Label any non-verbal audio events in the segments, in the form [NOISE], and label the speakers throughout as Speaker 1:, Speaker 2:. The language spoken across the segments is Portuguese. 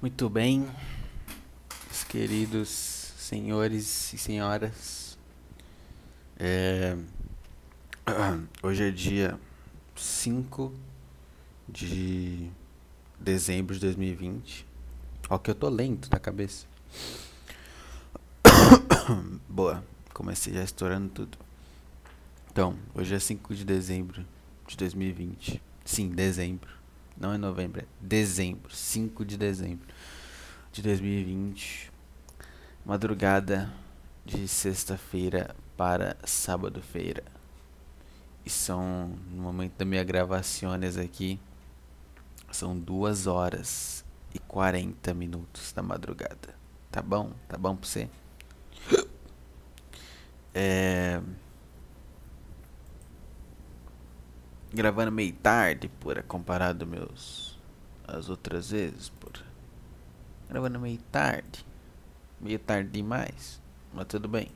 Speaker 1: Muito bem, meus queridos senhores e senhoras. É... [CLEARS THROAT] Hoje é dia 5 de dezembro de 2020. Ó, que eu tô lento na cabeça. [COUGHS] Boa, comecei já estourando tudo. Então, hoje é 5 de dezembro de 2020. Sim, dezembro. Não é novembro, é dezembro. 5 de dezembro de 2020. Madrugada de sexta-feira para sábado-feira. E são, no momento da minha gravações aqui, são 2 horas e 40 minutos da madrugada. Tá bom? Tá bom pra você? É. Gravando meio tarde, por comparado meus. as outras vezes, por Gravando meio tarde. Meio tarde demais. Mas tudo bem.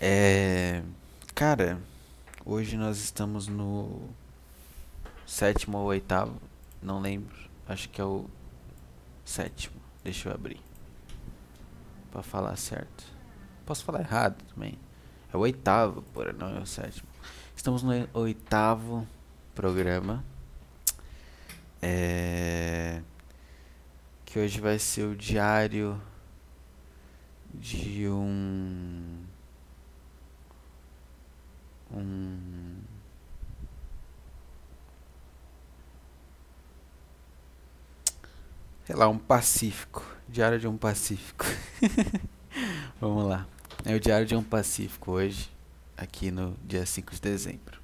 Speaker 1: É. Cara, hoje nós estamos no sétimo ou oitavo. Não lembro. Acho que é o sétimo. Deixa eu abrir. Pra falar certo. Posso falar errado também. É o oitavo, porra, não é o sétimo. Estamos no oitavo programa. É... Que hoje vai ser o diário de um. Um. Sei lá, um pacífico. Diário de um pacífico. [LAUGHS] Vamos lá. É o diário de um pacífico hoje, aqui no dia 5 de dezembro.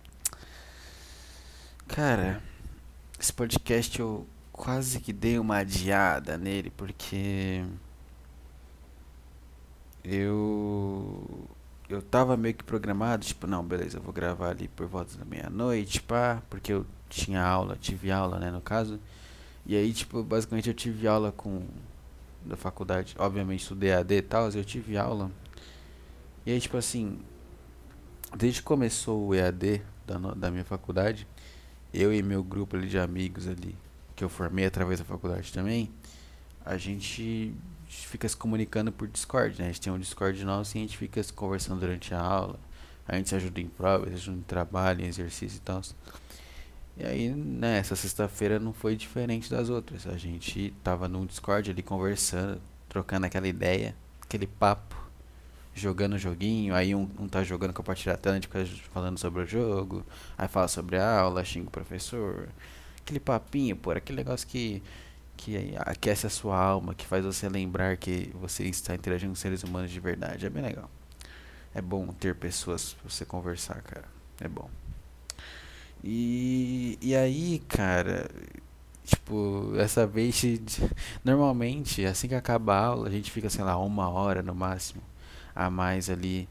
Speaker 1: Cara, esse podcast eu quase que dei uma adiada nele porque eu eu tava meio que programado, tipo, não, beleza, eu vou gravar ali por volta da meia-noite, pá, porque eu tinha aula, tive aula, né, no caso. E aí, tipo, basicamente eu tive aula com da faculdade, obviamente estudei AD e tal, eu tive aula. E aí, tipo assim, desde que começou o EAD da, da minha faculdade, eu e meu grupo de amigos ali, que eu formei através da faculdade também, a gente fica se comunicando por Discord, né? A gente tem um Discord nosso e a gente fica se conversando durante a aula. A gente se ajuda em provas, se ajuda em trabalho, em exercício e tal. E aí, né, essa sexta-feira não foi diferente das outras. A gente tava num Discord ali conversando, trocando aquela ideia, aquele papo, jogando joguinho. Aí um, um tá jogando tela, a gente fica falando sobre o jogo. Aí fala sobre a aula, xinga o professor. Aquele papinho, pô, aquele negócio que que aquece a sua alma, que faz você lembrar que você está interagindo com seres humanos de verdade. É bem legal. É bom ter pessoas pra você conversar, cara. É bom. E, e aí, cara, tipo, essa vez, [LAUGHS] normalmente, assim que acaba a aula, a gente fica, sei lá, uma hora no máximo a mais ali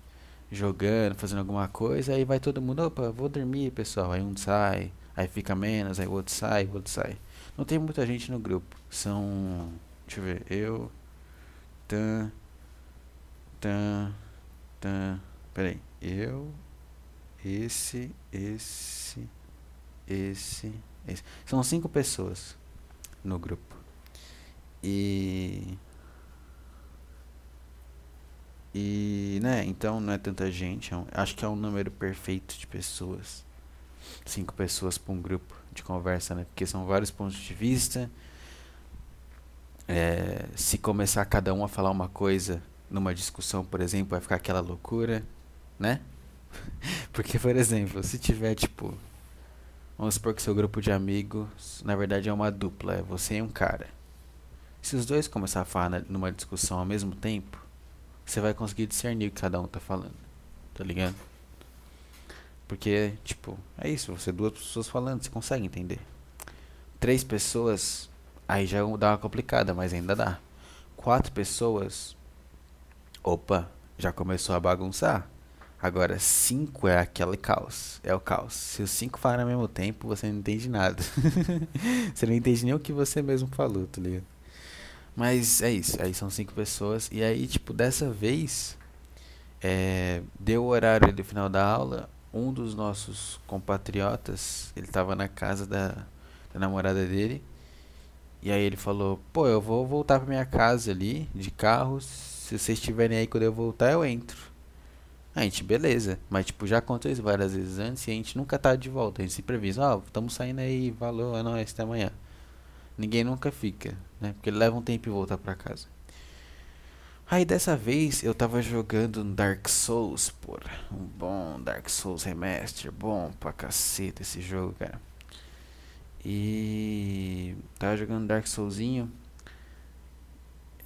Speaker 1: jogando, fazendo alguma coisa, aí vai todo mundo, opa, vou dormir, pessoal. Aí um sai, aí fica menos, aí o outro sai, o outro sai. Não tem muita gente no grupo. São. Deixa eu ver. Eu. Tan. Tan. Tan. Peraí. Eu. Esse. Esse. Esse. Esse. São cinco pessoas no grupo. E. E, né, então não é tanta gente. É um, acho que é um número perfeito de pessoas. Cinco pessoas para um grupo de conversa, né? Porque são vários pontos de vista. É, se começar cada um a falar uma coisa numa discussão, por exemplo, vai ficar aquela loucura, né? [LAUGHS] Porque, por exemplo, se tiver tipo. Vamos supor que seu grupo de amigos, na verdade, é uma dupla, é você e um cara. Se os dois começar a falar numa discussão ao mesmo tempo, você vai conseguir discernir o que cada um tá falando. Tá ligado? Porque, tipo, é isso, você duas pessoas falando, você consegue entender. Três pessoas, aí já dá uma complicada, mas ainda dá. Quatro pessoas, opa, já começou a bagunçar. Agora, cinco é aquele caos. É o caos. Se os cinco falarem ao mesmo tempo, você não entende nada. [LAUGHS] você não entende nem o que você mesmo falou, tá ligado? Mas é isso. Aí são cinco pessoas. E aí, tipo, dessa vez, é, deu o horário do final da aula um dos nossos compatriotas, ele estava na casa da, da, namorada dele E aí ele falou, pô, eu vou voltar pra minha casa ali, de carro. Se vocês estiverem aí quando eu voltar, eu entro. A gente, beleza. Mas, tipo, já aconteceu isso várias vezes antes e a gente nunca tá de volta. A gente se previsa, ó, oh, estamos saindo aí, valeu, é nóis, até amanhã. Ninguém nunca fica, né? Porque leva um tempo e voltar pra casa. Aí dessa vez eu tava jogando Dark Souls, porra. Um bom Dark Souls Remaster, bom pra caceta esse jogo, cara. E tava jogando Dark Soulsinho.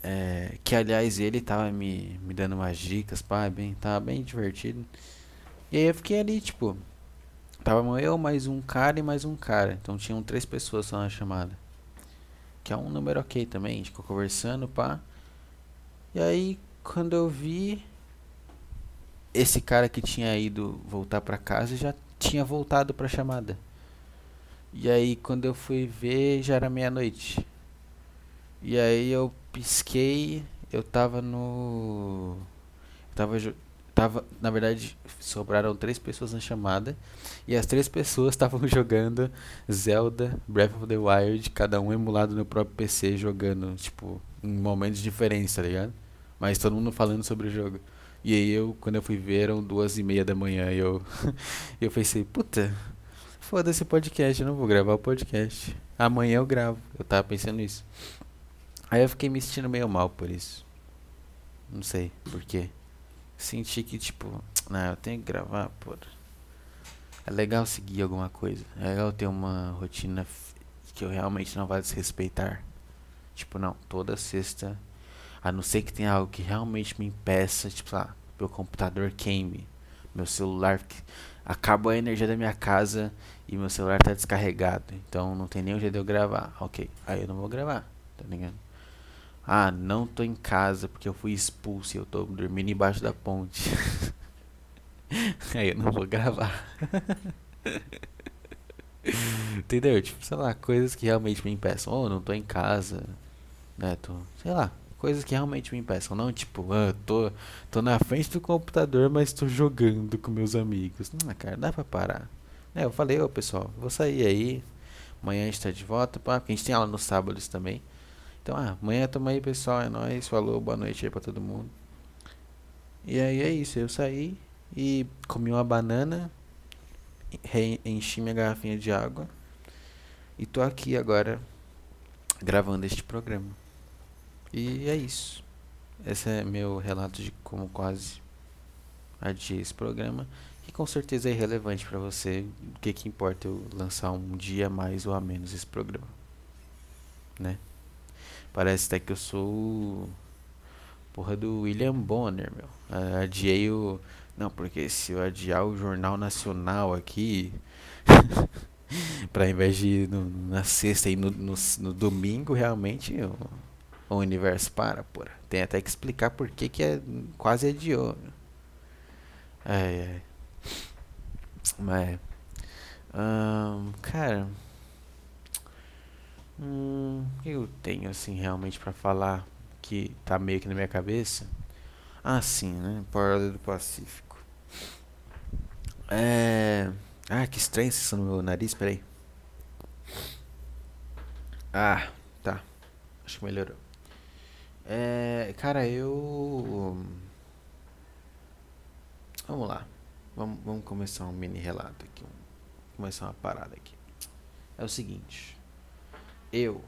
Speaker 1: É, que aliás ele tava me, me dando umas dicas, pá, bem, tava bem divertido. E aí eu fiquei ali, tipo, tava eu, mais um cara e mais um cara. Então tinham três pessoas só na chamada. Que é um número ok também, a gente ficou conversando, pá. E aí, quando eu vi esse cara que tinha ido voltar para casa já tinha voltado para chamada. E aí, quando eu fui ver, já era meia-noite. E aí eu pisquei, eu tava no eu tava tava, na verdade, sobraram três pessoas na chamada e as três pessoas [LAUGHS] estavam jogando Zelda Breath of the Wild, cada um emulado no próprio PC jogando, tipo, em momentos diferentes, tá ligado? mas todo mundo falando sobre o jogo. E aí eu, quando eu fui ver, eram duas e meia da manhã e eu, [LAUGHS] eu pensei, puta, foda-se podcast, eu não vou gravar o podcast. Amanhã eu gravo. Eu tava pensando nisso. Aí eu fiquei me sentindo meio mal por isso. Não sei por quê. Senti que, tipo, [TSK] não, eu tenho que gravar, pô. É legal seguir alguma coisa. É legal ter uma rotina que eu realmente não vá desrespeitar. Tipo, não, toda sexta a não ser que tenha algo que realmente me impeça, tipo, lá, meu computador queime, meu celular acabou a energia da minha casa e meu celular tá descarregado. Então não tem nem jeito de eu gravar. Ok, aí eu não vou gravar, tá ligado? Ah, não tô em casa porque eu fui expulso e eu tô dormindo embaixo da ponte. [LAUGHS] aí eu não vou gravar. [LAUGHS] Entendeu? Tipo, sei lá, coisas que realmente me impeçam. Ou oh, não tô em casa, né? Tô, sei lá, coisas que realmente me impeçam. Não tipo, ah, tô, tô na frente do computador, mas tô jogando com meus amigos. Não, cara, dá pra parar. É, eu falei, ô pessoal, vou sair aí. Amanhã a gente tá de volta, pá, porque a gente tem aula nos sábados também. Então, ah, amanhã tamo aí, pessoal. É nóis. Falou, boa noite aí pra todo mundo. E aí é isso, eu saí e comi uma banana, enchi minha garrafinha de água e tô aqui agora gravando este programa. E é isso. Esse é meu relato de como quase adiei esse programa. E com certeza é irrelevante para você. O que, que importa eu lançar um dia mais ou a menos esse programa. Né? Parece até que eu sou. Porra do William Bonner, meu. Adiei o. Não, porque se eu adiar o Jornal Nacional aqui. [LAUGHS] para invés de ir no, na sexta e no, no, no domingo, realmente eu o universo para, porra. Tem até que explicar por que, que é quase adiou. Ai, ai. Mas. Hum, cara. Hum, eu tenho assim realmente para falar que tá meio que na minha cabeça? Ah, sim, né? Porta do Pacífico. É. Ah, que estranho isso no meu nariz, peraí. Ah, tá. Acho que melhorou. É, cara, eu. Vamos lá. Vamos, vamos começar um mini relato aqui. Vamos começar uma parada aqui. É o seguinte. Eu.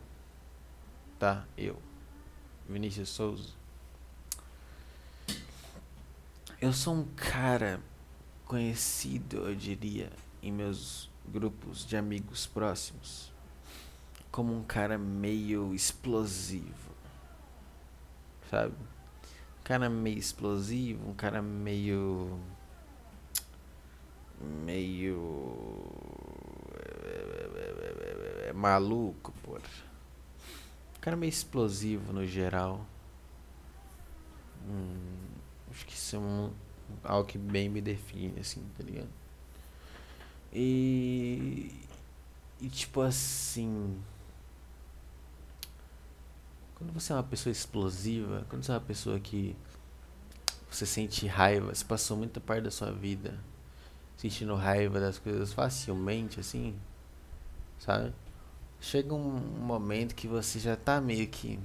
Speaker 1: Tá? Eu. Vinícius Souza. Eu sou um cara conhecido, eu diria, em meus grupos de amigos próximos, como um cara meio explosivo sabe? Um cara meio explosivo, um cara meio. meio. É, maluco, pô. Um cara meio explosivo no geral. Hum, acho que isso é um, algo que bem me define, assim, tá ligado? E. E tipo assim. Quando você é uma pessoa explosiva, quando você é uma pessoa que você sente raiva, você passou muita parte da sua vida sentindo raiva das coisas facilmente, assim, sabe? Chega um momento que você já tá meio que.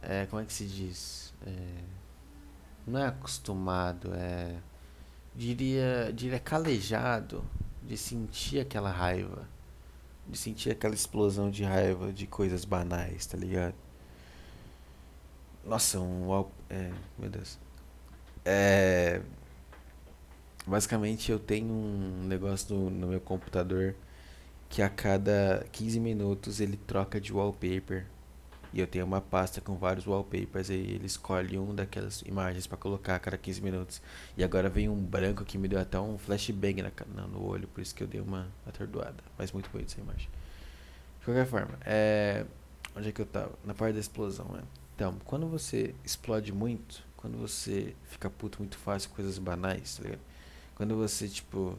Speaker 1: É, como é que se diz? É, não é acostumado, é. Diria, diria calejado de sentir aquela raiva. De sentir aquela explosão de raiva de coisas banais, tá ligado? Nossa, um. É, meu Deus. É. Basicamente eu tenho um negócio no, no meu computador que a cada 15 minutos ele troca de wallpaper. E eu tenho uma pasta com vários wallpapers e ele escolhe um daquelas imagens para colocar a cada 15 minutos. E agora vem um branco que me deu até um flashbang na, no olho, por isso que eu dei uma atordoada. Mas muito bonita essa imagem. De qualquer forma, é... onde é que eu tava? Na parte da explosão, né? Então, quando você explode muito, quando você fica puto muito fácil coisas banais, tá ligado? Quando você, tipo,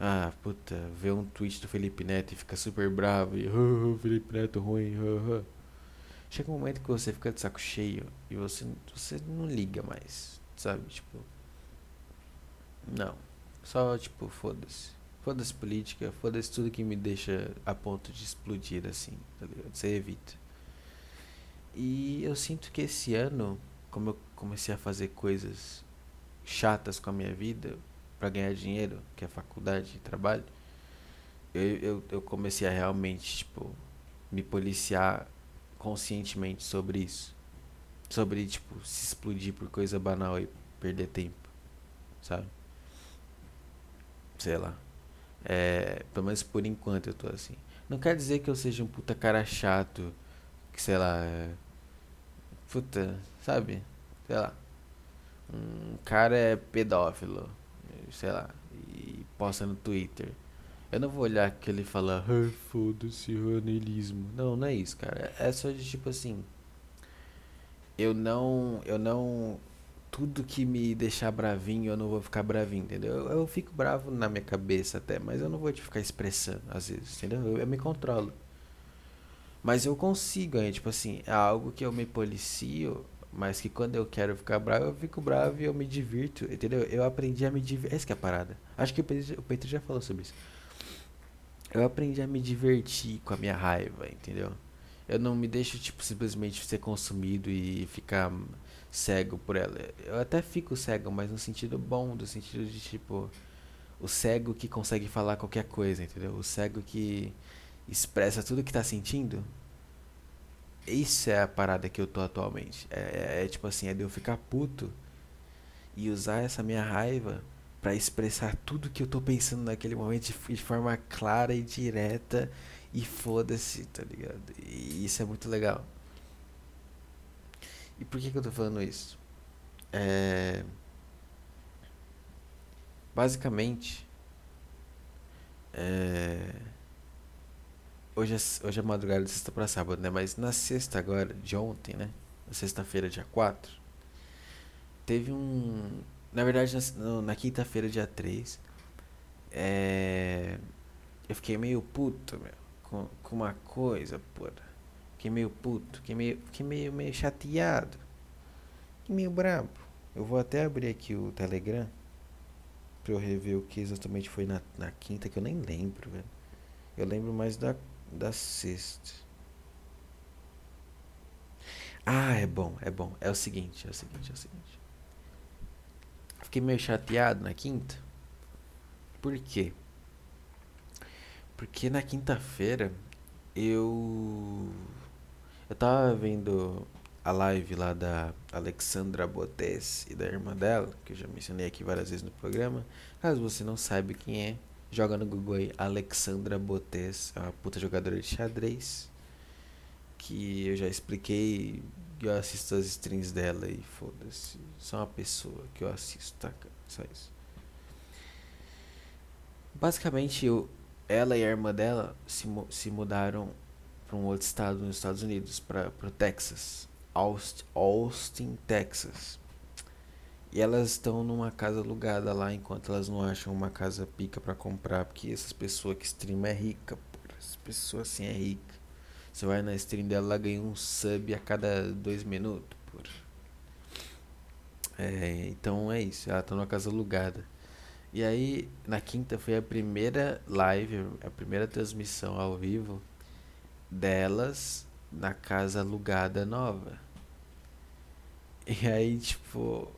Speaker 1: ah, puta, vê um tweet do Felipe Neto e fica super bravo e oh, Felipe Neto ruim, oh. Chega um momento que você fica de saco cheio e você, você não liga mais, sabe? Tipo, não. Só, tipo, foda-se. Foda-se política, foda-se tudo que me deixa a ponto de explodir assim, tá ligado? Você evita. E eu sinto que esse ano, como eu comecei a fazer coisas chatas com a minha vida, para ganhar dinheiro, que é faculdade e trabalho, eu, eu, eu comecei a realmente, tipo, me policiar conscientemente sobre isso. Sobre, tipo, se explodir por coisa banal e perder tempo. Sabe? Sei lá. É, pelo menos por enquanto eu tô assim. Não quer dizer que eu seja um puta cara chato. Que sei lá. É, puta, sabe? Sei lá. Um cara é pedófilo sei lá, e posta no Twitter. Eu não vou olhar que ele fala, ah, foda-se, ronelismo. Não, não é isso, cara. É só de tipo assim. Eu não. Eu não. Tudo que me deixar bravinho, eu não vou ficar bravinho, entendeu? Eu, eu fico bravo na minha cabeça até, mas eu não vou te ficar expressando, às vezes, entendeu? Eu, eu me controlo. Mas eu consigo, é, tipo assim, é algo que eu me policio mas que quando eu quero ficar bravo, eu fico bravo e eu me divirto, entendeu? Eu aprendi a me divertir. Essa que é a parada. Acho que o Pedro, já falou sobre isso. Eu aprendi a me divertir com a minha raiva, entendeu? Eu não me deixo, tipo, simplesmente ser consumido e ficar cego por ela. Eu até fico cego, mas no sentido bom, no sentido de, tipo, o cego que consegue falar qualquer coisa, entendeu? O cego que expressa tudo que tá sentindo isso é a parada que eu tô atualmente. É, é, é, tipo assim, é de eu ficar puto e usar essa minha raiva para expressar tudo que eu tô pensando naquele momento de, de forma clara e direta e foda-se, tá ligado? E isso é muito legal. E por que, que eu tô falando isso? É... Basicamente, é hoje é, hoje é madrugada de sexta para sábado, né? Mas na sexta agora, de ontem, né? Na sexta-feira, dia 4, teve um. Na verdade, na, na quinta-feira, dia 3, é, eu fiquei meio puto, meu, com, com uma coisa, porra. Fiquei meio puto, fiquei meio, fiquei meio, meio chateado. Fiquei meio brabo. Eu vou até abrir aqui o Telegram pra eu rever o que exatamente foi na, na quinta, que eu nem lembro, velho. Eu lembro mais da da sexta. Ah, é bom, é bom. É o seguinte, é o seguinte, é o seguinte. Fiquei meio chateado na quinta. Por quê? Porque na quinta-feira eu eu tava vendo a live lá da Alexandra Botes e da irmã dela, que eu já mencionei aqui várias vezes no programa. Caso você não saiba quem é, Joga no Google aí Alexandra Botes, é uma puta jogadora de xadrez. Que eu já expliquei. Eu assisto as streams dela e foda-se. Só uma pessoa que eu assisto, tá? Só isso. Basicamente, eu, ela e a irmã dela se, se mudaram para um outro estado nos Estados Unidos, para o Texas. Austin, Austin, Texas. E elas estão numa casa alugada lá enquanto elas não acham uma casa pica para comprar, porque essas pessoas que stream é rica, porra. Essas pessoas assim é rica. Você vai na stream dela, ela ganha um sub a cada dois minutos, porra. É, então é isso, ela tá numa casa alugada. E aí, na quinta foi a primeira live, a primeira transmissão ao vivo delas na casa alugada nova. E aí, tipo,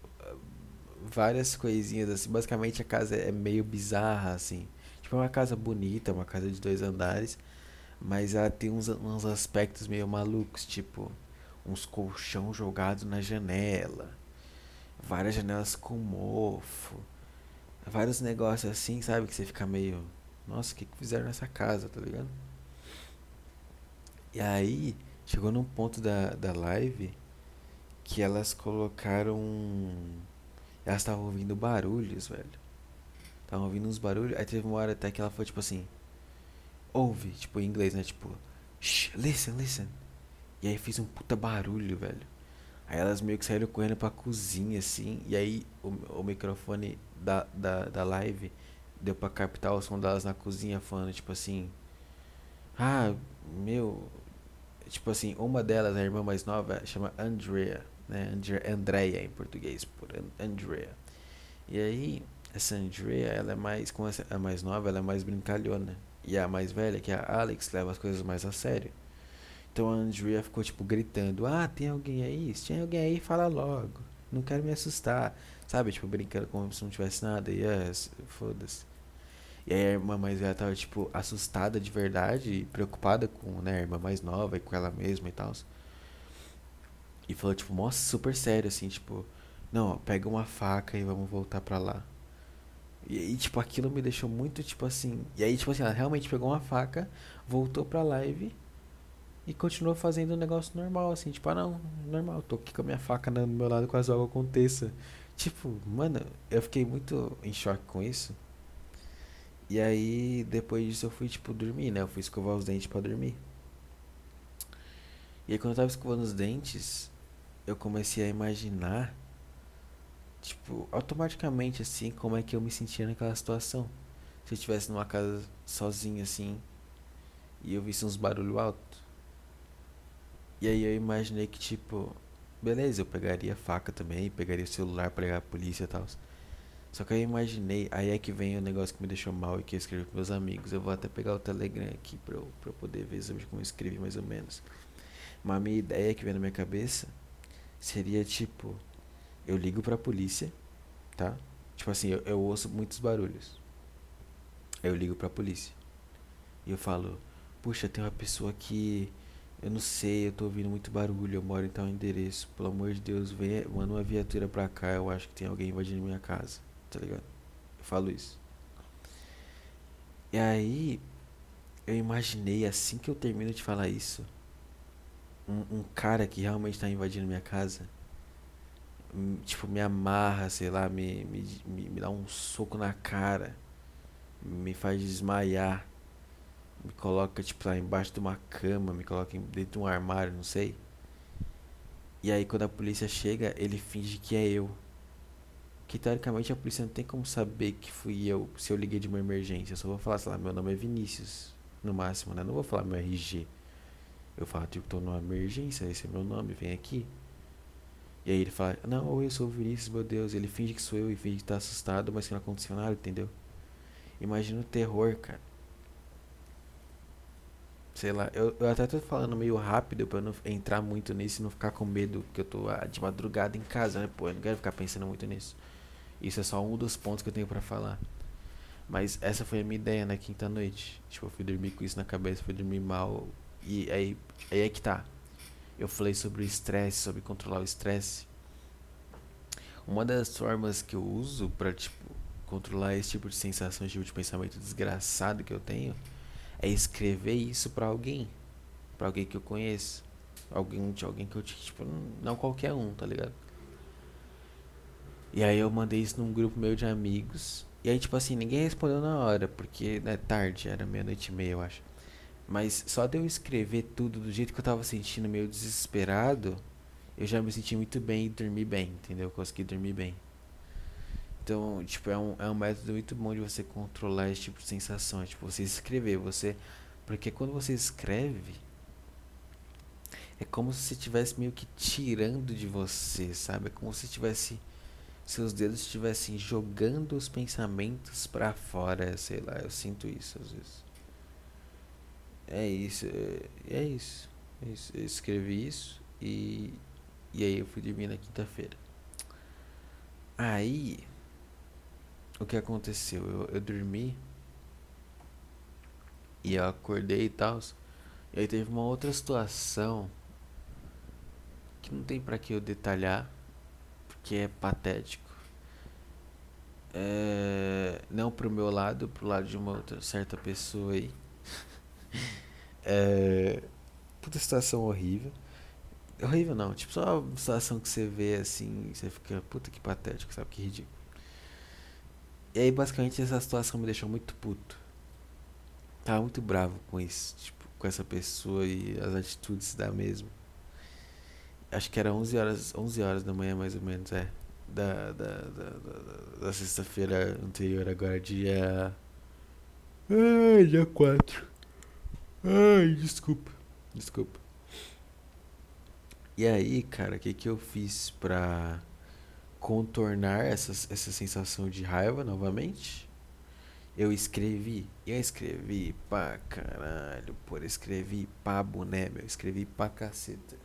Speaker 1: várias coisinhas assim. Basicamente a casa é meio bizarra, assim. Tipo, é uma casa bonita, uma casa de dois andares. Mas ela tem uns, uns aspectos meio malucos, tipo, uns colchão jogados na janela. Várias janelas com mofo. Vários negócios assim, sabe? Que você fica meio. Nossa, o que, que fizeram nessa casa, tá ligado? E aí, chegou num ponto da, da live que elas colocaram. Elas estavam ouvindo barulhos, velho. Estavam ouvindo uns barulhos. Aí teve uma hora até que ela foi tipo assim: Ouve, tipo em inglês, né? Tipo, Shh, listen, listen. E aí fiz um puta barulho, velho. Aí elas meio que saíram correndo pra cozinha, assim. E aí o, o microfone da, da, da live deu pra captar o som delas na cozinha falando, tipo assim. Ah, meu, tipo assim, uma delas, a irmã mais nova, chama Andrea, né? Andrea em português, por Andrea. E aí, essa Andrea, ela é mais, como a mais nova, ela é mais brincalhona. E a mais velha, que é a Alex, leva as coisas mais a sério. Então a Andrea ficou, tipo, gritando: Ah, tem alguém aí? Se tem alguém aí, fala logo. Não quero me assustar. Sabe? Tipo, brincando como se não tivesse nada. E yes, foda-se. E aí a irmã mais velha tava, tipo, assustada de verdade, preocupada com né, a irmã mais nova e com ela mesma e tal. E falou, tipo, mostra super sério, assim, tipo, não, ó, pega uma faca e vamos voltar pra lá. E aí, tipo, aquilo me deixou muito, tipo assim. E aí, tipo assim, ela realmente pegou uma faca, voltou pra live e continuou fazendo o um negócio normal, assim, tipo, ah não, normal, tô aqui com a minha faca no meu lado, quase algo aconteça. Tipo, mano, eu fiquei muito em choque com isso. E aí, depois disso, eu fui, tipo, dormir, né? Eu fui escovar os dentes para dormir. E aí, quando eu tava escovando os dentes, eu comecei a imaginar, tipo, automaticamente, assim, como é que eu me sentia naquela situação. Se eu estivesse numa casa sozinho, assim, e eu visse uns barulhos altos. E aí eu imaginei que, tipo, beleza, eu pegaria faca também, pegaria o celular pra ligar a polícia e tal. Só que eu imaginei, aí é que vem o negócio que me deixou mal e que eu escrevi pros meus amigos. Eu vou até pegar o Telegram aqui pra eu, pra eu poder ver sobre como eu escrevi mais ou menos. Mas a minha ideia que vem na minha cabeça seria tipo, eu ligo pra polícia, tá? Tipo assim, eu, eu ouço muitos barulhos. Eu ligo pra polícia. E eu falo, puxa, tem uma pessoa que eu não sei, eu tô ouvindo muito barulho, eu moro em tal endereço. Pelo amor de Deus, vem, manda uma viatura pra cá, eu acho que tem alguém invadindo minha casa tá ligado? Eu falo isso. E aí, eu imaginei assim que eu termino de falar isso, um, um cara que realmente tá invadindo minha casa, hum, tipo, me amarra, sei lá, me, me, me, me dá um soco na cara, me faz desmaiar, me coloca, tipo, lá embaixo de uma cama, me coloca dentro de um armário, não sei. E aí, quando a polícia chega, ele finge que é eu que teoricamente a polícia não tem como saber que fui eu se eu liguei de uma emergência. Eu só vou falar, sei lá, meu nome é Vinícius, no máximo, né? Não vou falar meu RG. Eu falo, tipo, tô numa emergência, esse é meu nome, vem aqui. E aí ele fala, não, eu sou o Vinícius, meu Deus. Ele finge que sou eu e finge que tá assustado, mas que não aconteceu nada, entendeu? Imagina o terror, cara. Sei lá, eu, eu até tô falando meio rápido pra não entrar muito nisso e não ficar com medo, que eu tô ah, de madrugada em casa, né? Pô, eu não quero ficar pensando muito nisso. Isso é só um dos pontos que eu tenho para falar. Mas essa foi a minha ideia na quinta noite. Tipo, eu fui dormir com isso na cabeça, fui dormir mal. E aí, aí é que tá. Eu falei sobre o estresse, sobre controlar o estresse. Uma das formas que eu uso para tipo, controlar esse tipo de sensação, esse tipo de pensamento desgraçado que eu tenho, é escrever isso para alguém. para alguém que eu conheço. Alguém alguém que eu, tipo, não qualquer um, tá ligado? E aí eu mandei isso num grupo meu de amigos. E aí, tipo assim, ninguém respondeu na hora, porque é tarde, era meia-noite e meia, eu acho. Mas só de eu escrever tudo do jeito que eu tava sentindo, meio desesperado, eu já me senti muito bem e dormi bem, entendeu? Eu consegui dormir bem. Então, tipo, é um, é um método muito bom de você controlar esse tipo de sensação. É, tipo, você escrever, você. Porque quando você escreve, é como se você estivesse meio que tirando de você, sabe? É como se estivesse seus dedos estivessem jogando os pensamentos para fora, sei lá, eu sinto isso às vezes. É isso, é, é isso, é isso. Eu escrevi isso e, e aí eu fui dormir na quinta-feira. Aí, o que aconteceu? Eu, eu dormi e eu acordei e tal. E aí teve uma outra situação que não tem para que eu detalhar, porque é patético. É, não pro meu lado, pro lado de uma outra certa pessoa aí. É, puta situação horrível. Horrível não, tipo só uma situação que você vê assim, você fica, puta que patético, sabe que ridículo. E aí basicamente essa situação me deixou muito puto. Tava muito bravo com isso, tipo, com essa pessoa e as atitudes da mesma. Acho que era 11 horas, 11 horas da manhã mais ou menos, é. Da, da, da, da, da sexta-feira anterior, agora dia. Ai, dia 4. Ai, desculpa. Desculpa. E aí, cara, o que, que eu fiz pra contornar essa, essa sensação de raiva novamente? Eu escrevi, eu escrevi pra caralho, por escrevi pra boné, meu, escrevi pra caceta.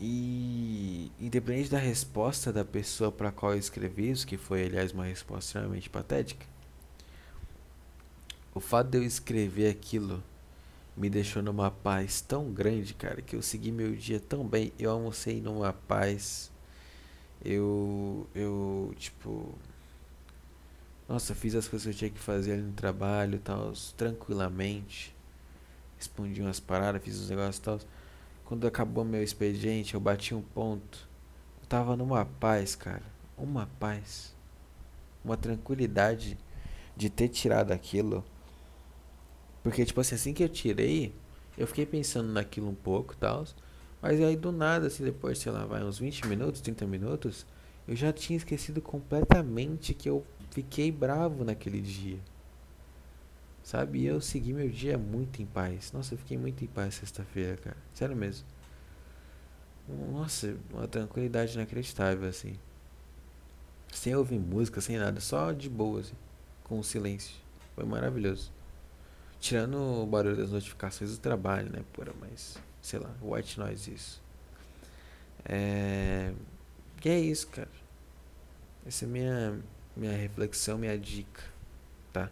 Speaker 1: E independente da resposta da pessoa para qual eu escrevi isso, que foi aliás uma resposta extremamente patética, o fato de eu escrever aquilo me deixou numa paz tão grande, cara, que eu segui meu dia tão bem. Eu almocei numa paz. Eu, eu, tipo, nossa, fiz as coisas que eu tinha que fazer ali no trabalho e tal, tranquilamente. Respondi umas paradas, fiz os negócios e tal. Quando acabou meu expediente, eu bati um ponto. Eu tava numa paz, cara. Uma paz. Uma tranquilidade de ter tirado aquilo porque, tipo assim, assim que eu tirei, eu fiquei pensando naquilo um pouco e tal. Mas aí do nada, assim, depois, sei lá, vai uns 20 minutos, 30 minutos, eu já tinha esquecido completamente que eu fiquei bravo naquele dia. Sabe? E eu segui meu dia muito em paz. Nossa, eu fiquei muito em paz sexta-feira, cara. Sério mesmo. Nossa, uma tranquilidade inacreditável, assim. Sem ouvir música, sem nada, só de boa, assim. Com silêncio. Foi maravilhoso. Tirando o barulho das notificações do trabalho, né? Pura, mas sei lá, white noise isso. É. E é isso, cara. Essa é minha, minha reflexão, minha dica, tá?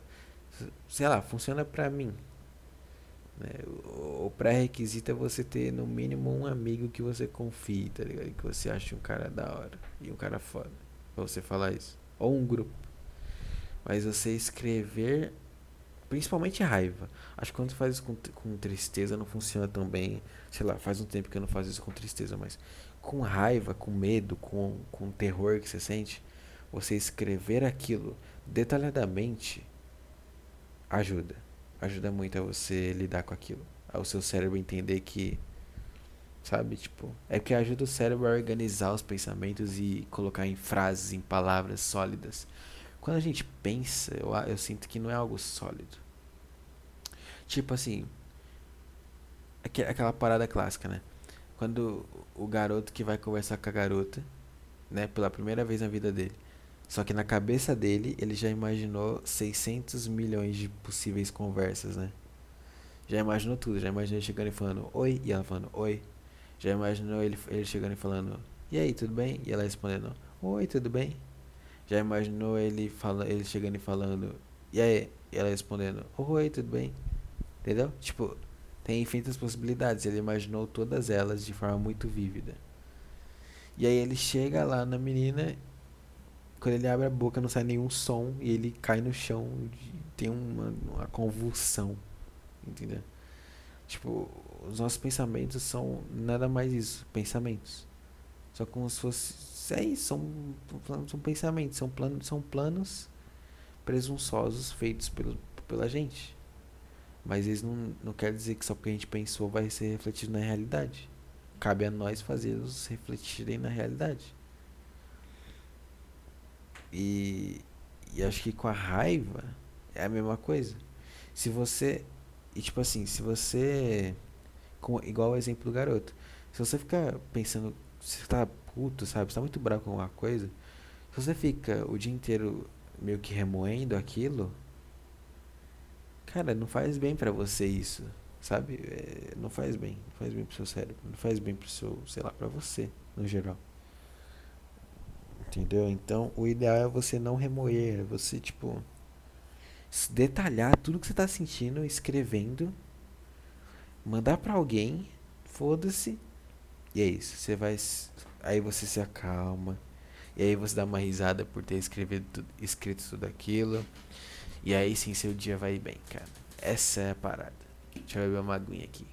Speaker 1: Sei lá, funciona pra mim. Né? O, pré-requisito é você ter no mínimo um amigo que você confie, tá ligado? Que você ache um cara da hora e um cara foda. Pra você falar isso. Ou um grupo. Mas você escrever Principalmente raiva. Acho que quando faz isso com, com tristeza não funciona tão bem. Sei lá, faz um tempo que eu não faço isso com tristeza, mas com raiva, com medo, com, com terror que você sente, você escrever aquilo detalhadamente ajuda. Ajuda muito a você lidar com aquilo. Ao seu cérebro entender que. Sabe? Tipo. É que ajuda o cérebro a organizar os pensamentos e colocar em frases, em palavras sólidas. Quando a gente pensa, eu, eu sinto que não é algo sólido. Tipo assim, aquela parada clássica, né? Quando o garoto que vai conversar com a garota, né, pela primeira vez na vida dele. Só que na cabeça dele, ele já imaginou 600 milhões de possíveis conversas, né? Já imaginou tudo, já imaginou ele chegando e falando oi, e ela falando oi. Já imaginou ele, ele chegando e falando e aí, tudo bem? E ela respondendo oi, tudo bem? Já imaginou ele, fala, ele chegando e falando, e aí? E ela respondendo, oi, tudo bem? Entendeu? Tipo, tem infinitas possibilidades. Ele imaginou todas elas de forma muito vívida. E aí ele chega lá na menina, quando ele abre a boca não sai nenhum som e ele cai no chão, tem uma, uma convulsão, entendeu? Tipo, os nossos pensamentos são nada mais isso, pensamentos. Só como se fosse é isso, são, são pensamentos, são planos, são planos presunçosos feitos pelo, pela gente. Mas eles não, não quer dizer que só porque a gente pensou vai ser refletido na realidade. Cabe a nós fazê-los refletirem na realidade. E, e acho que com a raiva é a mesma coisa. Se você. E tipo assim, se você. Com, igual o exemplo do garoto. Se você ficar pensando. Você tá puto, sabe? Você tá muito bravo com alguma coisa. Se você fica o dia inteiro meio que remoendo aquilo. Cara, não faz bem para você isso, sabe? É, não faz bem, não faz bem pro seu cérebro, não faz bem pro seu, sei lá, para você, no geral. Entendeu? Então, o ideal é você não remoer, é você, tipo, detalhar tudo que você tá sentindo, escrevendo, mandar para alguém, foda-se. E é isso, você vai aí você se acalma. E aí você dá uma risada por ter escrevido, escrito tudo aquilo. E aí sim seu dia vai bem, cara. Essa é a parada. Deixa eu beber uma aguinha aqui.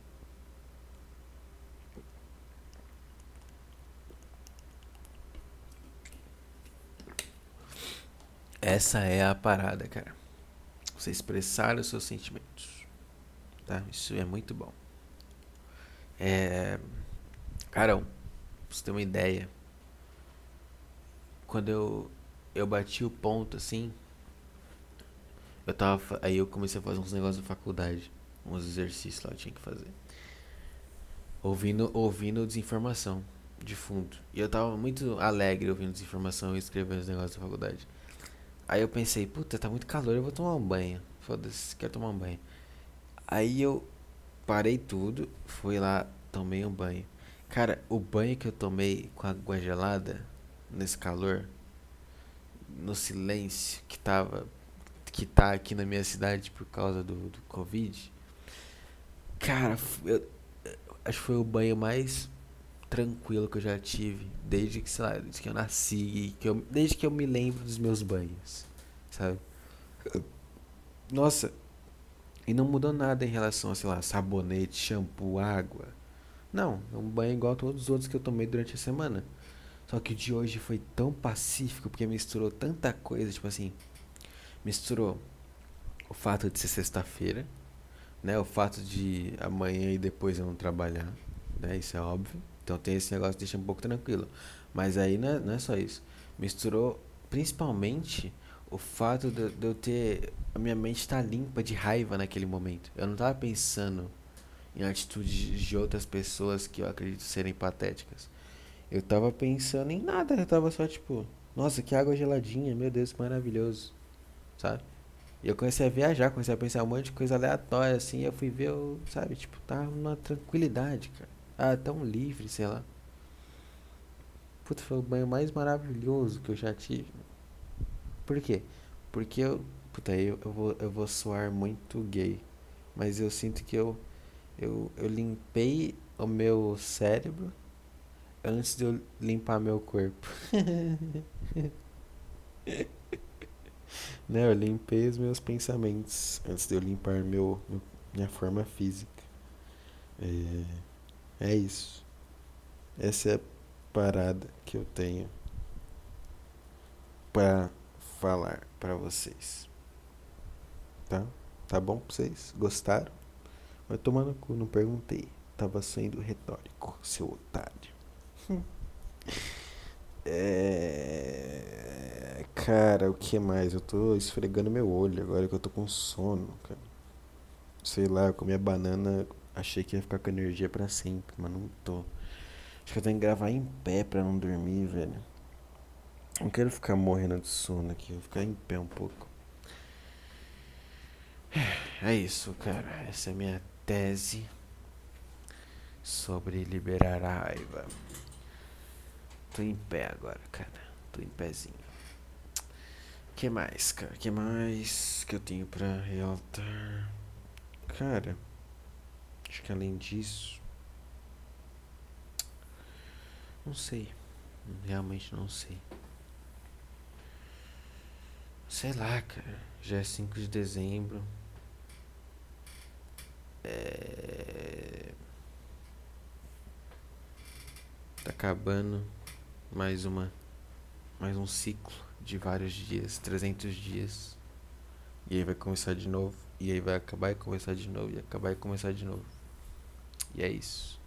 Speaker 1: Essa é a parada, cara. Você expressar os seus sentimentos. Tá? Isso é muito bom. É. Carão, pra você ter uma ideia. Quando eu, eu bati o ponto assim, eu tava. Aí eu comecei a fazer uns negócios da faculdade. Uns exercícios lá eu tinha que fazer. Ouvindo, ouvindo desinformação de fundo. E eu tava muito alegre ouvindo desinformação e escrevendo os negócios da faculdade. Aí eu pensei, puta, tá muito calor, eu vou tomar um banho. Foda-se, quero tomar um banho. Aí eu parei tudo, fui lá, tomei um banho. Cara, o banho que eu tomei com água gelada, nesse calor, no silêncio que tava que tá aqui na minha cidade por causa do, do Covid. Cara, eu, acho que foi o banho mais tranquilo que eu já tive desde que, sei lá, desde que eu nasci, que eu, desde que eu me lembro dos meus banhos, sabe? Nossa, e não mudou nada em relação a, sei lá, sabonete, shampoo, água. Não, é um banho igual a todos os outros que eu tomei durante a semana. Só que o de hoje foi tão pacífico porque misturou tanta coisa, tipo assim, misturou o fato de ser sexta-feira, né? O fato de amanhã e depois eu não trabalhar, né? Isso é óbvio. Então tem esse negócio que deixa um pouco tranquilo. Mas aí não é, não é só isso. Misturou principalmente o fato de, de eu ter. A minha mente tá limpa de raiva naquele momento. Eu não estava pensando em atitudes de outras pessoas que eu acredito serem patéticas. Eu estava pensando em nada, eu estava só tipo, nossa, que água geladinha, meu Deus, que maravilhoso sabe? E eu comecei a viajar, comecei a pensar um monte de coisa aleatória, assim, eu fui ver, eu, sabe, tipo, tá numa tranquilidade, cara. Ah, tão livre, sei lá. Puta, foi o banho mais maravilhoso que eu já tive. Por quê? Porque eu, puta, eu, eu, vou, eu vou soar muito gay, mas eu sinto que eu, eu, eu limpei o meu cérebro antes de eu limpar meu corpo. [LAUGHS] né, eu limpei os meus pensamentos antes de eu limpar meu, meu minha forma física. É, é isso. Essa é a parada que eu tenho para falar para vocês. Tá? Tá bom pra vocês? Gostaram? Vai tomar no cu, não perguntei. Tava sendo retórico, seu otário. [LAUGHS] É... Cara, o que mais? Eu tô esfregando meu olho agora que eu tô com sono, cara. Sei lá, eu comi a banana, achei que ia ficar com energia para sempre, mas não tô. Acho que eu tenho que gravar em pé pra não dormir, velho. Não quero ficar morrendo de sono aqui, vou ficar em pé um pouco. É isso, cara. Essa é a minha tese sobre liberar a raiva. Tô em pé agora, cara. Tô em pezinho. que mais, cara? que mais que eu tenho pra realtar? Cara, acho que além disso. Não sei. Realmente não sei. Sei lá, cara. Já é 5 de dezembro. É... Tá acabando mais uma mais um ciclo de vários dias, 300 dias. E aí vai começar de novo, e aí vai acabar e começar de novo, e acabar e começar de novo. E é isso.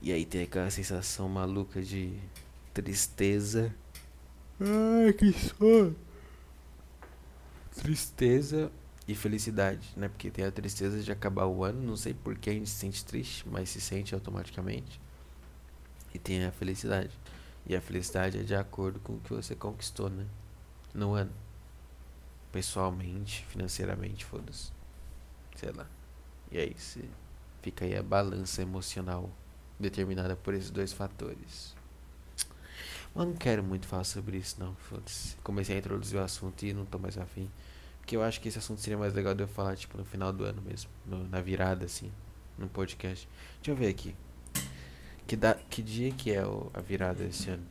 Speaker 1: E aí tem aquela sensação maluca de tristeza. Ai, que sono. Tristeza e felicidade, né? Porque tem a tristeza de acabar o ano, não sei por que a gente se sente triste, mas se sente automaticamente e tem a felicidade. E a felicidade é de acordo com o que você conquistou, né? No ano. pessoalmente, financeiramente, foda-se. Sei lá. E aí se fica aí a balança emocional determinada por esses dois fatores. Mas não quero muito falar sobre isso não. Comecei a introduzir o assunto e não tô mais afim. Porque eu acho que esse assunto seria mais legal de eu falar, tipo, no final do ano mesmo. No, na virada, assim, no podcast. Deixa eu ver aqui. Que, da, que dia que é o, a virada esse ano?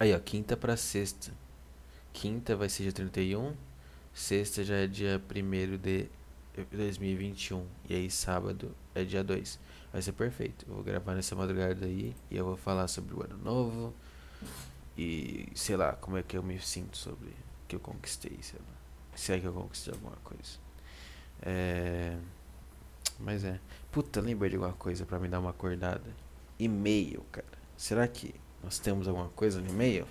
Speaker 1: Aí, ó, quinta pra sexta. Quinta vai ser dia 31. Sexta já é dia 1 de 2021. E aí, sábado é dia 2. Vai ser perfeito. Eu vou gravar nessa madrugada aí. E eu vou falar sobre o ano novo. E sei lá, como é que eu me sinto sobre que eu conquistei, sei lá. Se é que eu conquistei alguma coisa. É. Mas é. Puta, lembrei de alguma coisa para me dar uma acordada. E-mail, cara. Será que nós temos alguma coisa no e-mail?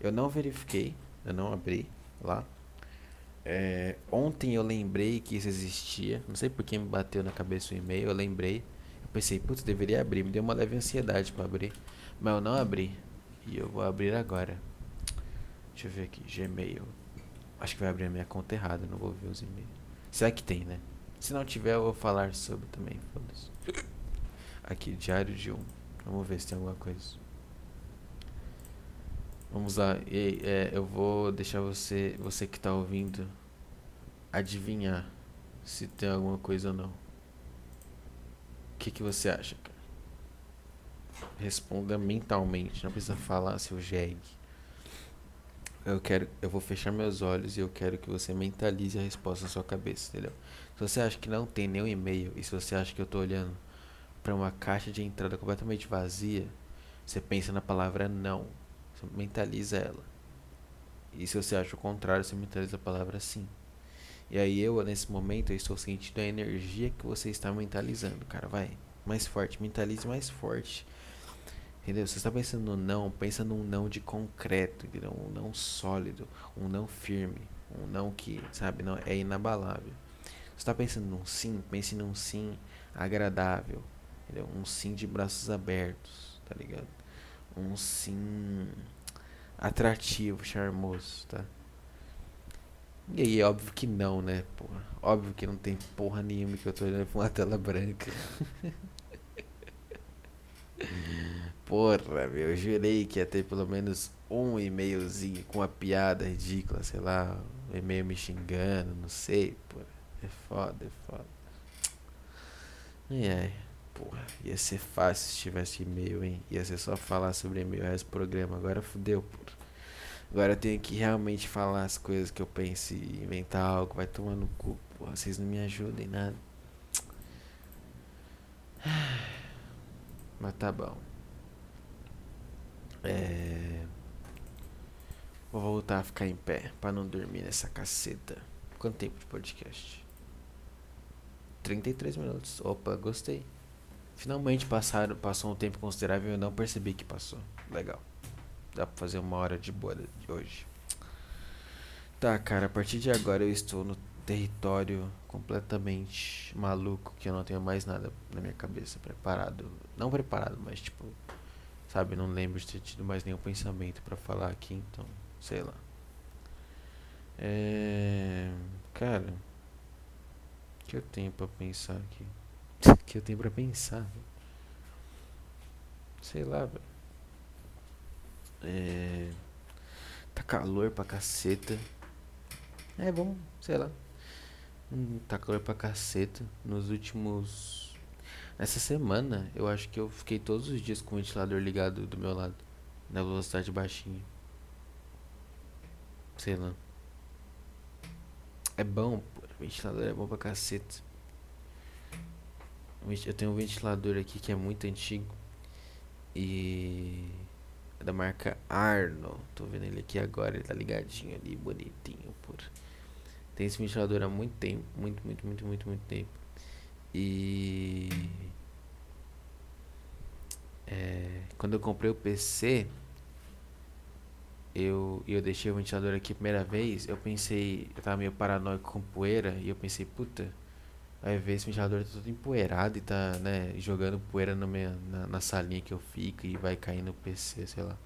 Speaker 1: Eu não verifiquei, eu não abri lá. É, ontem eu lembrei que isso existia. Não sei por que me bateu na cabeça o e-mail, eu lembrei. Eu pensei, putz, deveria abrir. Me deu uma leve ansiedade para abrir. Mas eu não abri. E eu vou abrir agora. Deixa eu ver aqui, Gmail. Acho que vai abrir a minha conta errada, não vou ver os e-mails. Será que tem, né? Se não tiver, eu vou falar sobre também. Aqui, diário de um. Vamos ver se tem alguma coisa. Vamos lá. E, é, eu vou deixar você, você que está ouvindo, adivinhar se tem alguma coisa ou não. O que, que você acha, cara? Responda mentalmente, não precisa falar seu jegue. Eu quero, eu vou fechar meus olhos e eu quero que você mentalize a resposta na sua cabeça, entendeu? Se você acha que não tem nenhum e-mail e se você acha que eu estou olhando para uma caixa de entrada completamente vazia, você pensa na palavra não. Você mentaliza ela. E se você acha o contrário, você mentaliza a palavra sim. E aí eu, nesse momento, eu estou sentindo a energia que você está mentalizando, cara. Vai, mais forte, mentalize mais forte. Entendeu? Você está pensando no não, pensa num não de concreto, entendeu? Um não sólido, um não firme, um não que, sabe, não é inabalável. Você está pensando num sim, pense num sim agradável, entendeu? Um sim de braços abertos, tá ligado? Um sim atrativo, charmoso, tá? E aí, óbvio que não, né, porra? Óbvio que não tem porra nenhuma que eu tô olhando pra uma tela branca. Porra, meu, eu jurei que ia ter pelo menos um e-mailzinho com uma piada ridícula, sei lá, um e-mail me xingando, não sei, porra. É foda, é foda. E aí, porra, ia ser fácil se tivesse e-mail, hein? Ia ser só falar sobre e-mail esse programa. Agora fudeu, porra. Agora eu tenho que realmente falar as coisas que eu penso e inventar algo. Vai tomar no cu, porra. Vocês não me ajudem em nada. Mas tá bom. É... Vou voltar a ficar em pé para não dormir nessa caceta. Quanto tempo de podcast? 33 minutos. Opa, gostei. Finalmente passaram, passou um tempo considerável e eu não percebi que passou. Legal. Dá pra fazer uma hora de boa de hoje. Tá, cara, a partir de agora eu estou no território completamente maluco que eu não tenho mais nada na minha cabeça preparado. Não preparado, mas tipo Sabe, não lembro de ter tido mais nenhum pensamento para falar aqui, então, sei lá. É. Cara. O que eu tenho para pensar aqui? [LAUGHS] O que eu tenho para pensar? Sei lá, velho. É. Tá calor pra caceta. É, vamos, sei lá. Hum, tá calor pra caceta. Nos últimos essa semana, eu acho que eu fiquei todos os dias com o ventilador ligado do meu lado, na velocidade baixinha. Sei lá. É bom, pô. Ventilador é bom pra cacete. Eu tenho um ventilador aqui que é muito antigo. E. É da marca Arno. Tô vendo ele aqui agora, ele tá ligadinho ali, bonitinho, por. Tem esse ventilador há muito tempo. Muito, muito, muito, muito, muito tempo. E é, quando eu comprei o PC, eu, eu deixei o ventilador aqui a primeira vez, eu pensei, eu tava meio paranoico com poeira, e eu pensei, puta, vai ver esse ventilador tá todo empoeirado e tá, né, jogando poeira no minha, na, na salinha que eu fico e vai cair no PC, sei lá.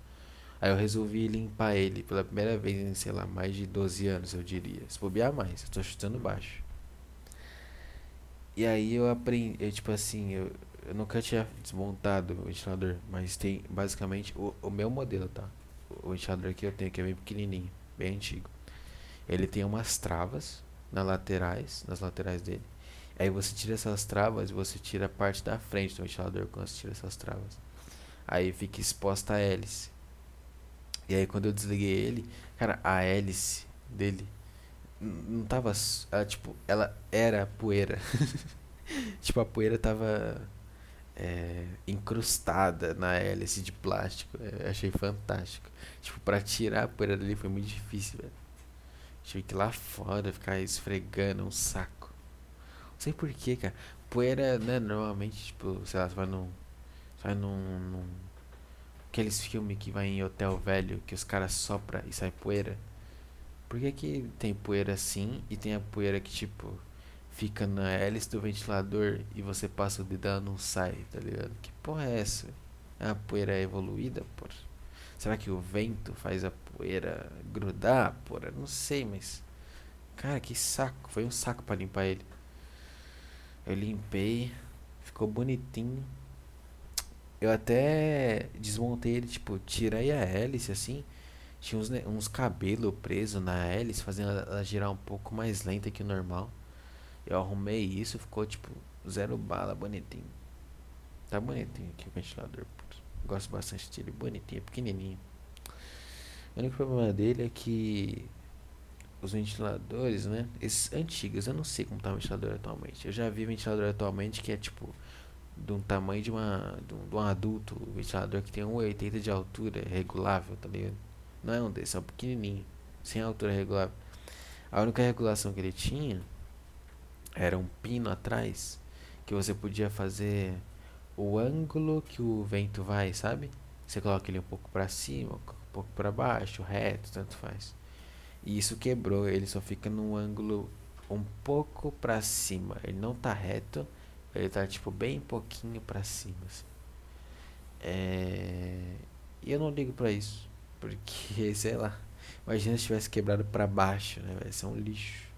Speaker 1: Aí eu resolvi limpar ele pela primeira vez em, sei lá, mais de 12 anos, eu diria. Se bobear mais, eu tô chutando baixo. E aí eu aprendi, eu, tipo assim, eu, eu nunca tinha desmontado o ventilador, mas tem basicamente o, o meu modelo, tá? O ventilador que eu tenho, que é bem pequenininho, bem antigo. Ele tem umas travas nas laterais, nas laterais dele. Aí você tira essas travas e você tira a parte da frente do ventilador quando você tira essas travas. Aí fica exposta a hélice. E aí quando eu desliguei ele, cara, a hélice dele não tava. Ela, tipo, ela era poeira. [LAUGHS] tipo, a poeira tava é, incrustada na hélice de plástico. Eu achei fantástico. Tipo, pra tirar a poeira dali foi muito difícil, velho. Tive que ir lá fora ficar esfregando um saco. Não sei porquê, cara. Poeira, né, normalmente, tipo, sei lá, você vai num. Você vai num, num Aqueles filmes que vai em hotel velho que os caras sopram e sai poeira. Por que, que tem poeira assim e tem a poeira que tipo fica na hélice do ventilador e você passa o dedão e não sai, tá ligado? Que porra é essa? É a poeira evoluída, porra? Será que o vento faz a poeira grudar, porra? Não sei, mas. Cara, que saco. Foi um saco para limpar ele. Eu limpei, ficou bonitinho. Eu até desmontei ele, tipo, tirei a hélice assim. Tinha uns, uns cabelos presos na hélice, fazendo ela girar um pouco mais lenta que o normal. Eu arrumei isso, ficou tipo zero bala, bonitinho. Tá bonitinho aqui o ventilador. Gosto bastante dele, bonitinho, é pequenininho. O único problema dele é que os ventiladores, né? Esses antigos, eu não sei como tá o ventilador atualmente. Eu já vi ventilador atualmente que é tipo de um tamanho de, uma, de, um, de um adulto, ventilador que tem 1,80 de altura, regulável, tá ligado? Não é um desses, é um pequenininho, sem altura regulável. A única regulação que ele tinha era um pino atrás, que você podia fazer o ângulo que o vento vai, sabe? Você coloca ele um pouco para cima, um pouco para baixo, reto, tanto faz. E isso quebrou, ele só fica num ângulo um pouco para cima. Ele não tá reto, ele tá tipo bem pouquinho para cima. Assim. É... E eu não ligo para isso, porque [LAUGHS] sei lá. Imagina se tivesse quebrado para baixo, né? Vai ser um lixo.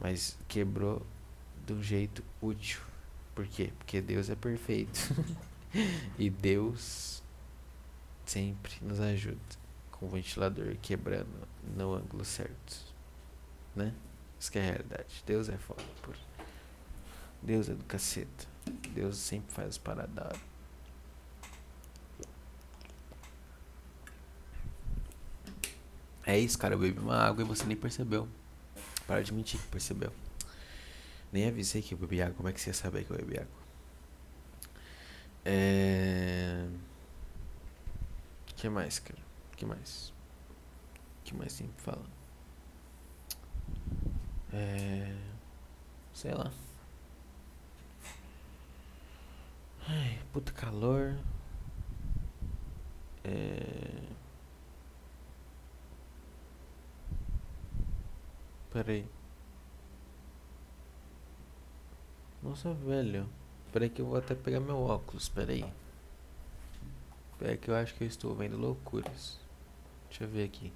Speaker 1: Mas quebrou de um jeito útil. Por quê? Porque Deus é perfeito. [LAUGHS] e Deus sempre nos ajuda com o ventilador quebrando no ângulo certo. Né? Isso que é a realidade. Deus é foda. Por... Deus é do caceta. Deus sempre faz as paradas. É isso, cara. Eu bebi uma água e você nem percebeu. Para de mentir que percebeu. Nem avisei que eu bebi água. Como é que você ia saber que eu bebi água? É... que mais, cara? que mais? que mais tem pra falar? É... Sei lá. Ai, puta calor. É... Pera aí. Nossa, velho. Pera aí que eu vou até pegar meu óculos. Pera aí. Pera aí que eu acho que eu estou vendo loucuras. Deixa eu ver aqui.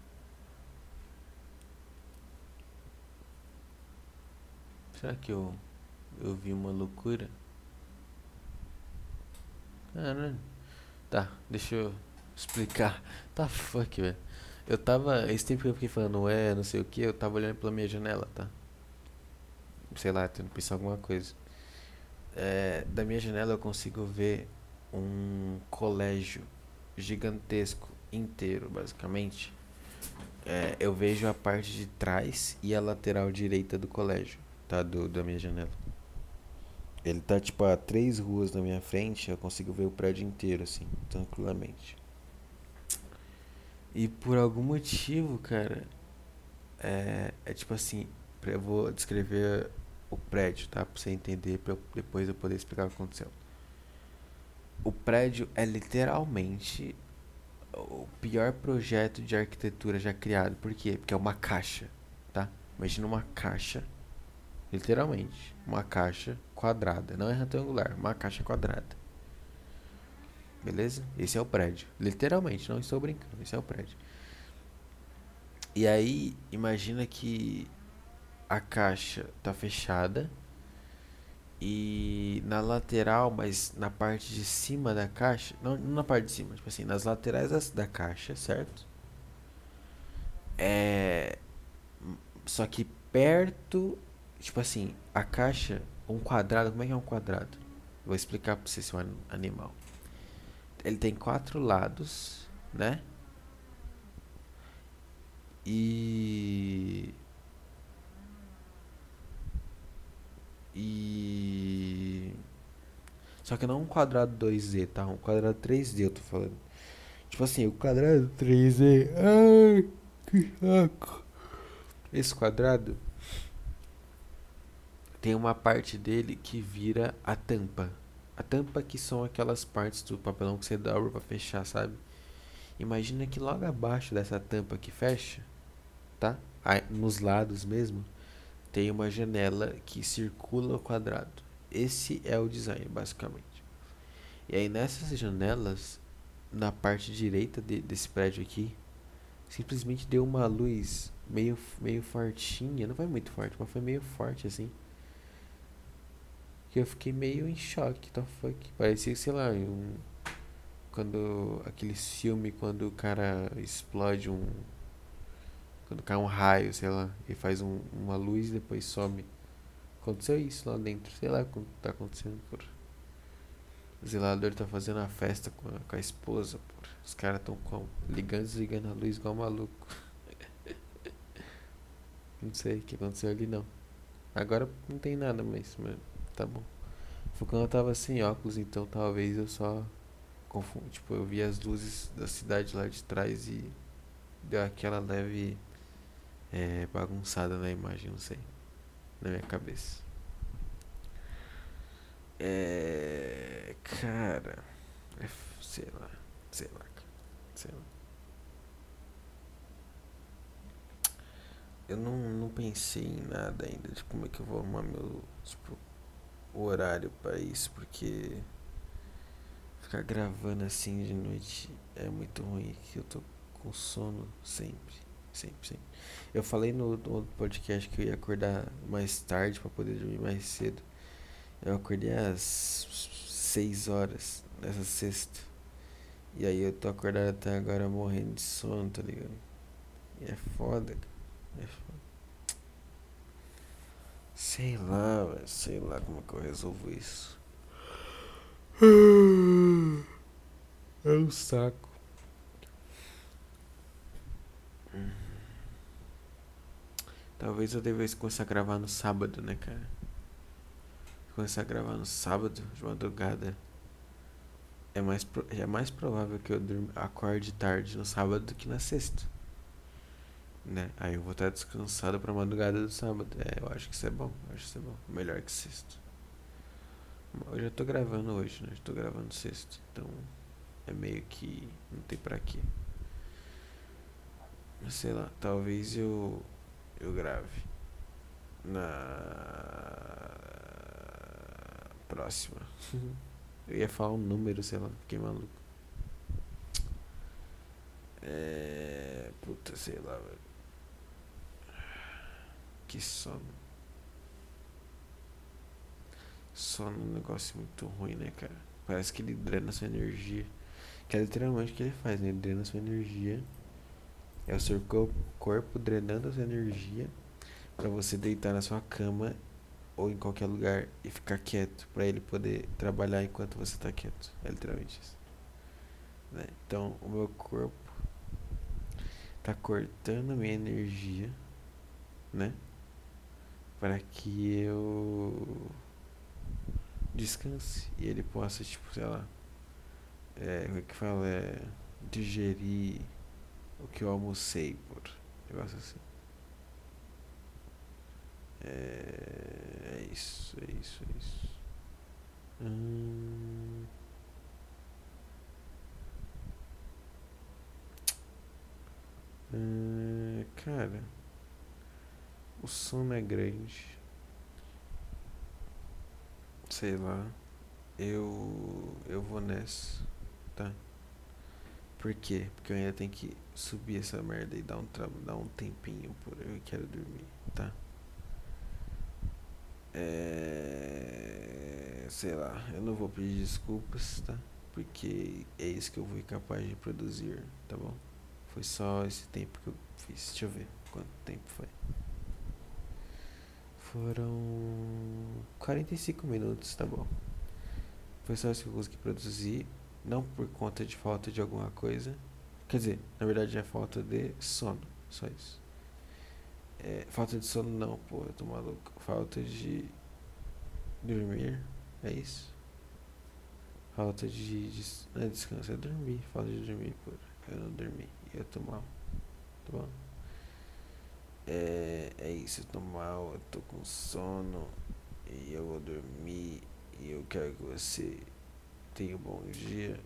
Speaker 1: Será que eu, eu vi uma loucura? Caralho. Tá, deixa eu explicar. Tá fuck, velho. Eu tava. Esse tempo que eu fiquei falando, é, não sei o que, eu tava olhando pela minha janela, tá? Sei lá, tentando pensar alguma coisa. É, da minha janela eu consigo ver um colégio gigantesco inteiro, basicamente. É, eu vejo a parte de trás e a lateral direita do colégio, tá? Do, da minha janela. Ele tá tipo a três ruas na minha frente, eu consigo ver o prédio inteiro, assim, tranquilamente. E por algum motivo, cara, é, é tipo assim, eu vou descrever o prédio, tá? Pra você entender, pra eu, depois eu poder explicar o que aconteceu. O prédio é literalmente o pior projeto de arquitetura já criado. Por quê? Porque é uma caixa, tá? Imagina uma caixa, literalmente, uma caixa quadrada, não é retangular, uma caixa quadrada. Beleza? Esse é o prédio. Literalmente, não estou brincando. Esse é o prédio. E aí, imagina que a caixa tá fechada e na lateral, mas na parte de cima da caixa, não, não na parte de cima, tipo assim, nas laterais das, da caixa, certo? É só que perto, tipo assim, a caixa, um quadrado, como é que é um quadrado? Vou explicar para você se um animal. Ele tem quatro lados, né? E E. Só que não um quadrado 2D, tá? Um quadrado 3D eu tô falando. Tipo assim, o quadrado 3D. Ai, que saco. Esse quadrado tem uma parte dele que vira a tampa. A tampa que são aquelas partes do papelão que você dobra pra fechar, sabe? Imagina que logo abaixo dessa tampa que fecha, tá? Aí, nos lados mesmo, tem uma janela que circula o quadrado. Esse é o design, basicamente. E aí nessas janelas, na parte direita de, desse prédio aqui, simplesmente deu uma luz meio, meio fortinha. Não foi muito forte, mas foi meio forte assim. Que eu fiquei meio em choque, the fuck. Parecia, sei lá, um. Quando. Aquele filme quando o cara explode um quando cai um raio, sei lá, e faz um, uma luz e depois some. Aconteceu isso lá dentro. Sei lá o que tá acontecendo, por. O zelador tá fazendo uma festa com a, com a esposa, por. Os caras tão com, ligando e desligando a luz igual maluco. [LAUGHS] não sei o que aconteceu ali não. Agora não tem nada, mas, mas tá bom. Foi quando eu tava sem óculos, então talvez eu só confundo. Tipo, eu vi as luzes da cidade lá de trás e deu aquela leve é, bagunçada na imagem, não sei. Na minha cabeça. É. Cara. É, sei lá. Sei lá. Sei lá. Eu não, não pensei em nada ainda de como é que eu vou arrumar meu tipo, horário para isso, porque ficar gravando assim de noite é muito ruim, que eu tô com sono sempre sempre, sempre. Eu falei no, no podcast que eu ia acordar mais tarde para poder dormir mais cedo. Eu acordei às 6 horas nessa sexta. E aí eu tô acordado até agora morrendo de sono, tá ligado? E é foda, cara. É foda. Sei lá, véio, sei lá como é que eu resolvo isso. [SIGHS] É um saco. Talvez eu devesse começar a gravar no sábado, né, cara? Começar a gravar no sábado, de madrugada. É mais, é mais provável que eu acorde tarde no sábado do que na sexta. Né? Aí eu vou estar descansado pra madrugada do sábado. É, eu acho que isso é bom. Acho que isso é bom. Melhor que sexta. Eu já tô gravando hoje, né? Já tô gravando sexta. Então é meio que não tem pra quê. Sei lá, talvez eu eu grave na próxima. [LAUGHS] eu ia falar um número, sei lá, fiquei maluco. É. Puta, sei lá, velho. Que sono. Sono é um negócio muito ruim, né, cara? Parece que ele drena sua energia. Que é literalmente o que ele faz, né? Ele drena sua energia é o seu corpo drenando a sua energia para você deitar na sua cama ou em qualquer lugar e ficar quieto para ele poder trabalhar enquanto você está quieto. É literalmente isso. Né? Então, o meu corpo tá cortando a minha energia, né? Para que eu descanse e ele possa, tipo, sei lá, é, como é que fala? É, digerir o que eu almocei por negócio assim. É, é isso, é isso, é isso. Hum. Hum, cara, o sono é grande. Sei lá. Eu eu vou nessa, tá? Por quê? Porque eu ainda tenho que subir essa merda e dar um, dar um tempinho por eu quero dormir, tá? É, sei lá, eu não vou pedir desculpas, tá? Porque é isso que eu fui capaz de produzir, tá bom? Foi só esse tempo que eu fiz. Deixa eu ver quanto tempo foi. Foram 45 minutos, tá bom? Foi só isso que eu consegui produzir. Não por conta de falta de alguma coisa. Quer dizer, na verdade é falta de sono. Só isso. É, falta de sono não, pô, eu tô maluco. Falta de dormir. É isso. Falta de, de não é descanso, é dormir. Falta de dormir, pô. Eu não dormi. Eu tô mal. Tá bom? É, é isso, eu tô mal, eu tô com sono. E eu vou dormir. E eu quero que você tenha um bom dia.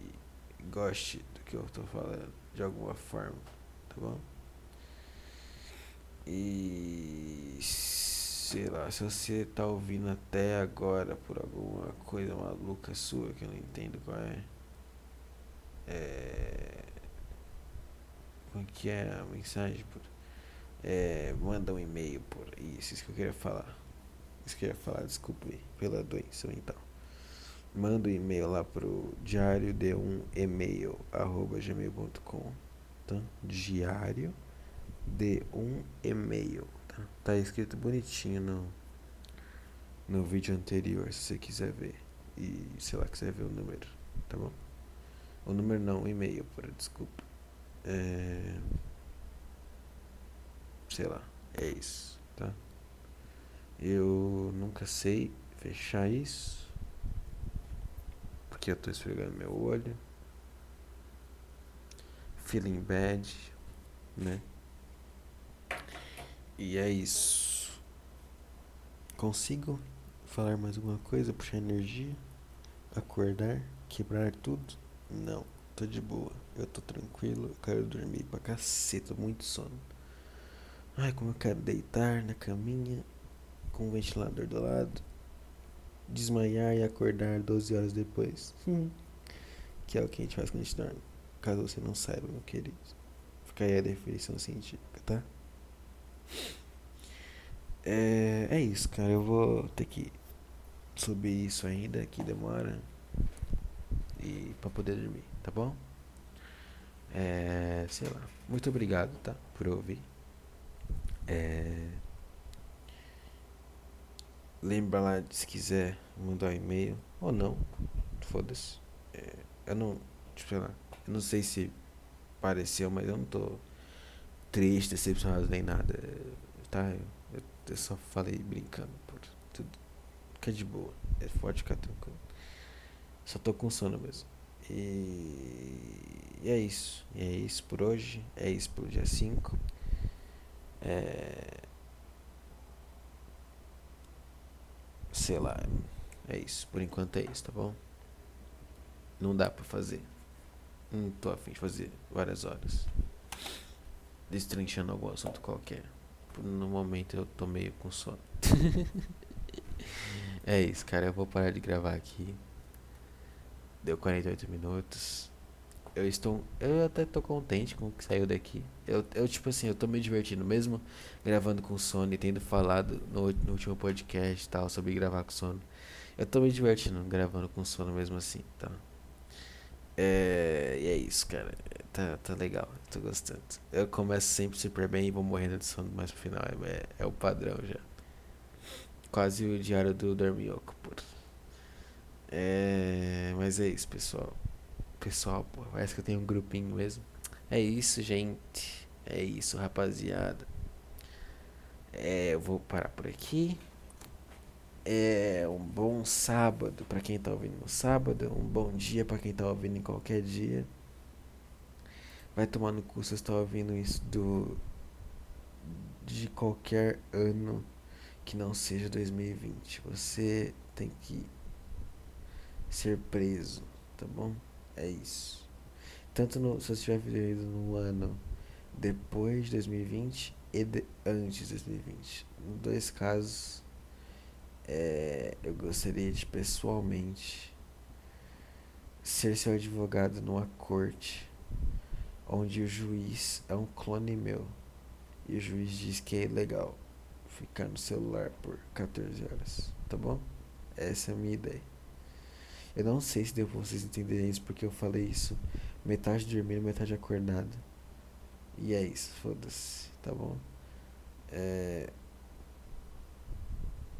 Speaker 1: E goste do que eu tô falando. De alguma forma. Tá bom? E sei lá, se você tá ouvindo até agora por alguma coisa maluca sua que eu não entendo qual é. É. Como que é a mensagem? Por, é, manda um e-mail por isso, isso que eu queria falar. Isso que eu queria falar, desculpe pela doença mental. Manda um e-mail lá pro diário de um e-mail arroba gmail.com tá? Diário de um e-mail Tá, tá escrito bonitinho no, no vídeo anterior, se você quiser ver. E, sei lá, quiser ver o número, tá bom? O número não, o e-mail, por desculpa. É... Sei lá, é isso, tá? Eu nunca sei fechar isso. Porque eu tô esfregando meu olho. Feeling bad, né? E é isso. Consigo falar mais alguma coisa? Puxar energia? Acordar? Quebrar tudo? Não, tô de boa. Eu tô tranquilo. Eu quero dormir pra caceta. Muito sono. Ai, como eu quero deitar na caminha com o ventilador do lado. Desmanhar e acordar 12 horas depois. que é o que a gente faz quando a gente dorme. Caso você não saiba, meu querido. Fica aí a definição científica, tá? É, é isso, cara. Eu vou ter que subir isso ainda, que demora. E pra poder dormir, tá bom? É, sei lá. Muito obrigado, tá? Por ouvir. É, lembra lá se quiser mandar um e-mail ou não. Foda-se. É, eu não. Tipo, lá. Eu não sei se pareceu, mas eu não tô triste, decepcionado nem nada. Tá? Eu, eu só falei brincando por tudo. Fica de boa. É forte ficar tranquilo. Só tô com sono mesmo. E, e é isso. E é isso por hoje. É isso pro dia 5. É... Sei lá. É isso. Por enquanto é isso, tá bom? Não dá pra fazer. Não tô afim de fazer várias horas destrinchando algum assunto qualquer. No momento eu tô meio com sono. [LAUGHS] é isso, cara. Eu vou parar de gravar aqui. Deu 48 minutos. Eu estou. Eu até tô contente com o que saiu daqui. Eu, eu tipo assim, eu tô me divertindo. Mesmo gravando com sono e tendo falado no, no último podcast tal sobre gravar com sono. Eu tô me divertindo gravando com sono mesmo assim, tá? É, e é isso, cara. Tá, tá legal, tô gostando. Eu começo sempre super bem e vou morrendo de sono mais pro final. É, é, é o padrão já. Quase o diário do Dormioco, pô. É, mas é isso, pessoal. Pessoal, pô, parece que eu tenho um grupinho mesmo. É isso, gente. É isso, rapaziada. É, eu vou parar por aqui. É um bom sábado para quem tá ouvindo no sábado, um bom dia para quem tá ouvindo em qualquer dia. Vai tomar no cu se está ouvindo isso do de qualquer ano que não seja 2020. Você tem que ser preso, tá bom? É isso. Tanto no, se você estiver vivendo no ano depois de 2020 e de, antes de 2020. Nos dois casos é, eu gostaria de pessoalmente ser seu advogado numa corte onde o juiz é um clone meu e o juiz diz que é ilegal ficar no celular por 14 horas, tá bom? Essa é a minha ideia. Eu não sei se deu pra vocês entenderem isso porque eu falei isso metade dormindo, metade acordado. E é isso, foda-se, tá bom? É.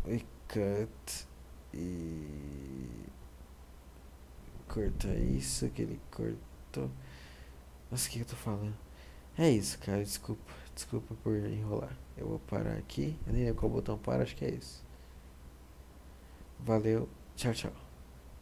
Speaker 1: Oi, cut. E. Corta isso que ele cortou. Nossa, o que eu tô falando? É isso, cara, desculpa. Desculpa por enrolar. Eu vou parar aqui. Eu nem lembro qual botão para, acho que é isso. Valeu, tchau, tchau.